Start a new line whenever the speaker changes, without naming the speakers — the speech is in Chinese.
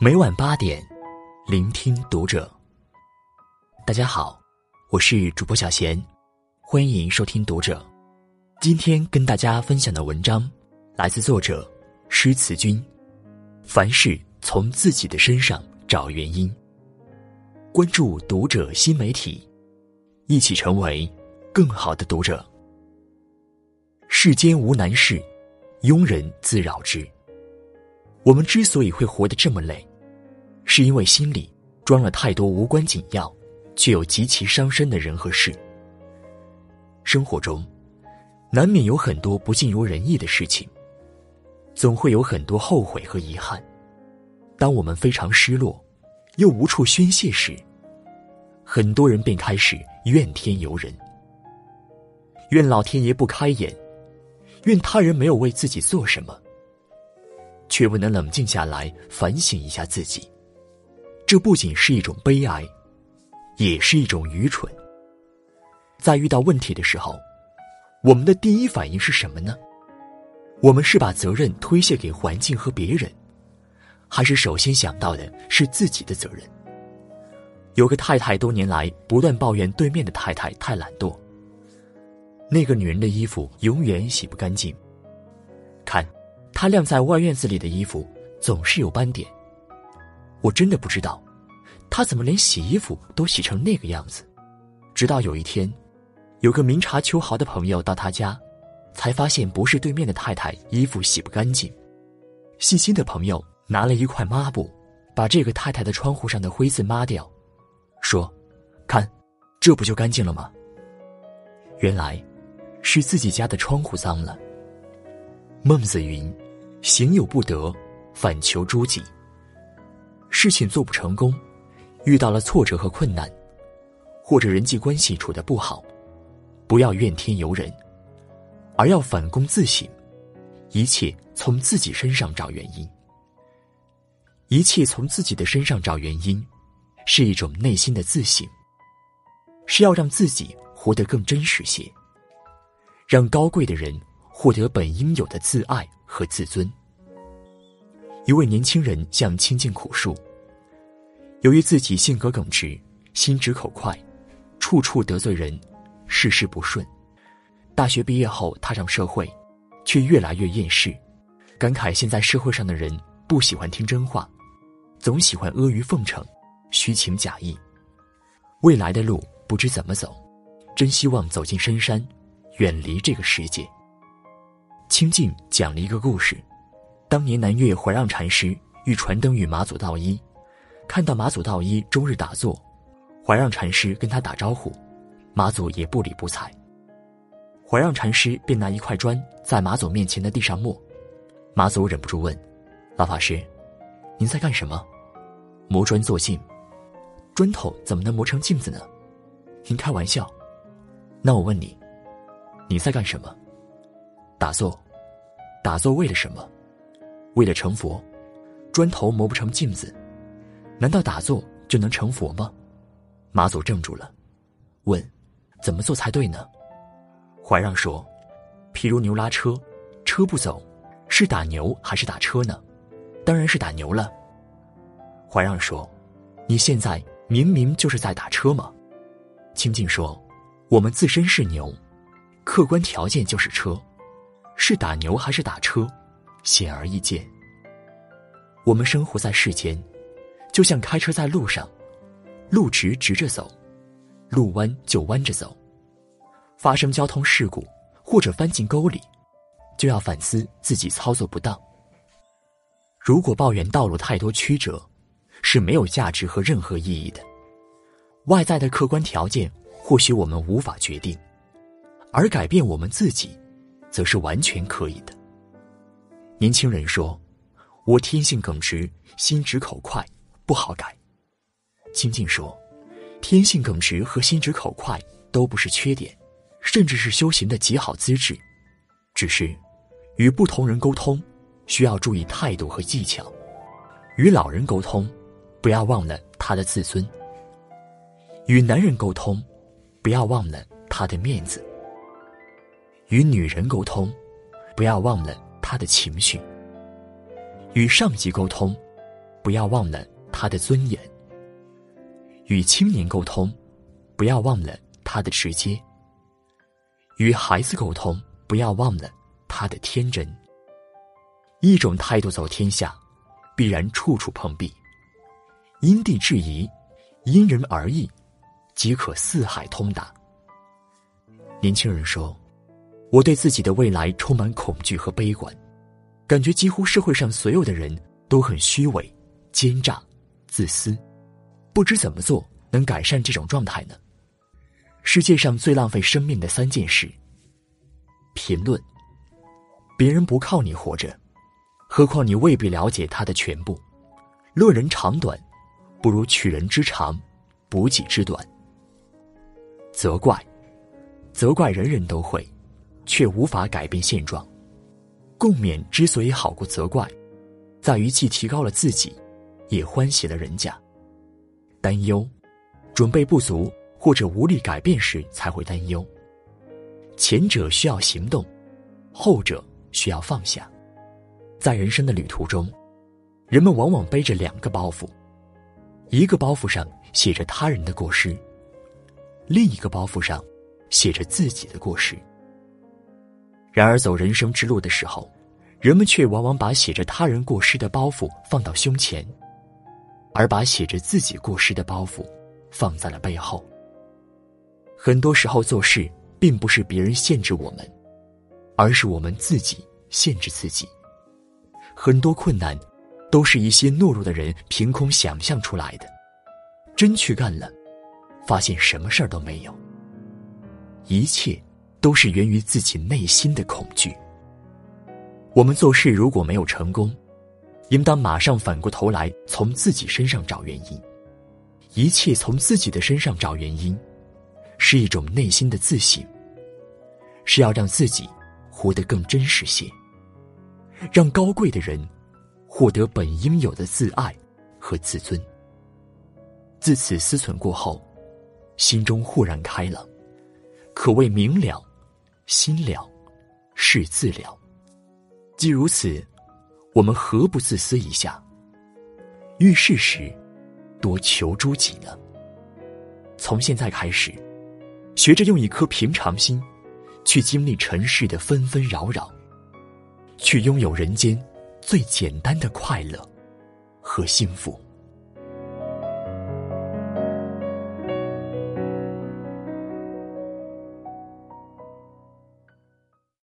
每晚八点，聆听读者。大家好，我是主播小贤，欢迎收听读者。今天跟大家分享的文章来自作者诗词君。凡事从自己的身上找原因。关注读者新媒体，一起成为更好的读者。世间无难事，庸人自扰之。我们之所以会活得这么累。是因为心里装了太多无关紧要，却又极其伤身的人和事。生活中，难免有很多不尽如人意的事情，总会有很多后悔和遗憾。当我们非常失落，又无处宣泄时，很多人便开始怨天尤人，怨老天爷不开眼，怨他人没有为自己做什么，却不能冷静下来反省一下自己。这不仅是一种悲哀，也是一种愚蠢。在遇到问题的时候，我们的第一反应是什么呢？我们是把责任推卸给环境和别人，还是首先想到的是自己的责任？有个太太多年来不断抱怨对面的太太太懒惰，那个女人的衣服永远洗不干净，看，她晾在外院子里的衣服总是有斑点。我真的不知道，她怎么连洗衣服都洗成那个样子。直到有一天，有个明察秋毫的朋友到她家，才发现不是对面的太太衣服洗不干净。细心的朋友拿了一块抹布，把这个太太的窗户上的灰渍抹掉，说：“看，这不就干净了吗？”原来，是自己家的窗户脏了。孟子云：“行有不得，反求诸己。”事情做不成功，遇到了挫折和困难，或者人际关系处得不好，不要怨天尤人，而要反躬自省，一切从自己身上找原因。一切从自己的身上找原因，是一种内心的自省，是要让自己活得更真实些，让高贵的人获得本应有的自爱和自尊。一位年轻人向清静苦述，由于自己性格耿直、心直口快，处处得罪人，事事不顺。大学毕业后踏上社会，却越来越厌世，感慨现在社会上的人不喜欢听真话，总喜欢阿谀奉承、虚情假意。未来的路不知怎么走，真希望走进深山，远离这个世界。清静讲了一个故事。当年南岳怀让禅师欲传灯与马祖道一，看到马祖道一终日打坐，怀让禅师跟他打招呼，马祖也不理不睬。怀让禅师便拿一块砖在马祖面前的地上磨，马祖忍不住问：“老法师，您在干什么？”磨砖作镜，砖头怎么能磨成镜子呢？您开玩笑？那我问你，你在干什么？打坐，打坐为了什么？为了成佛，砖头磨不成镜子，难道打坐就能成佛吗？马祖怔住了，问：“怎么做才对呢？”怀让说：“譬如牛拉车，车不走，是打牛还是打车呢？当然是打牛了。”怀让说：“你现在明明就是在打车嘛。”清净说：“我们自身是牛，客观条件就是车，是打牛还是打车？”显而易见，我们生活在世间，就像开车在路上，路直直着走，路弯就弯着走。发生交通事故或者翻进沟里，就要反思自己操作不当。如果抱怨道路太多曲折，是没有价值和任何意义的。外在的客观条件或许我们无法决定，而改变我们自己，则是完全可以的。年轻人说：“我天性耿直，心直口快，不好改。”清静说：“天性耿直和心直口快都不是缺点，甚至是修行的极好资质。只是，与不同人沟通，需要注意态度和技巧。与老人沟通，不要忘了他的自尊；与男人沟通，不要忘了他的面子；与女人沟通，不要忘了。”她的情绪；与上级沟通，不要忘了她的尊严；与青年沟通，不要忘了他的直接；与孩子沟通，不要忘了他的天真。一种态度走天下，必然处处碰壁。因地制宜，因人而异，即可四海通达。年轻人说：“我对自己的未来充满恐惧和悲观，感觉几乎社会上所有的人都很虚伪、奸诈、自私，不知怎么做能改善这种状态呢？”世界上最浪费生命的三件事。评论：别人不靠你活着。何况你未必了解他的全部，论人长短，不如取人之长，补己之短。责怪，责怪人人都会，却无法改变现状。共勉之所以好过责怪，在于既提高了自己，也欢喜了人家。担忧，准备不足或者无力改变时才会担忧。前者需要行动，后者需要放下。在人生的旅途中，人们往往背着两个包袱，一个包袱上写着他人的过失，另一个包袱上写着自己的过失。然而走人生之路的时候，人们却往往把写着他人过失的包袱放到胸前，而把写着自己过失的包袱放在了背后。很多时候做事并不是别人限制我们，而是我们自己限制自己。很多困难，都是一些懦弱的人凭空想象出来的，真去干了，发现什么事儿都没有。一切都是源于自己内心的恐惧。我们做事如果没有成功，应当马上反过头来从自己身上找原因。一切从自己的身上找原因，是一种内心的自省，是要让自己活得更真实些。让高贵的人获得本应有的自爱和自尊。自此思忖过后，心中豁然开朗，可谓明了、心了、事自了。既如此，我们何不自私一下？遇事时，多求诸己呢？从现在开始，学着用一颗平常心，去经历尘世的纷纷扰扰。去拥有人间最简单的快乐和幸福。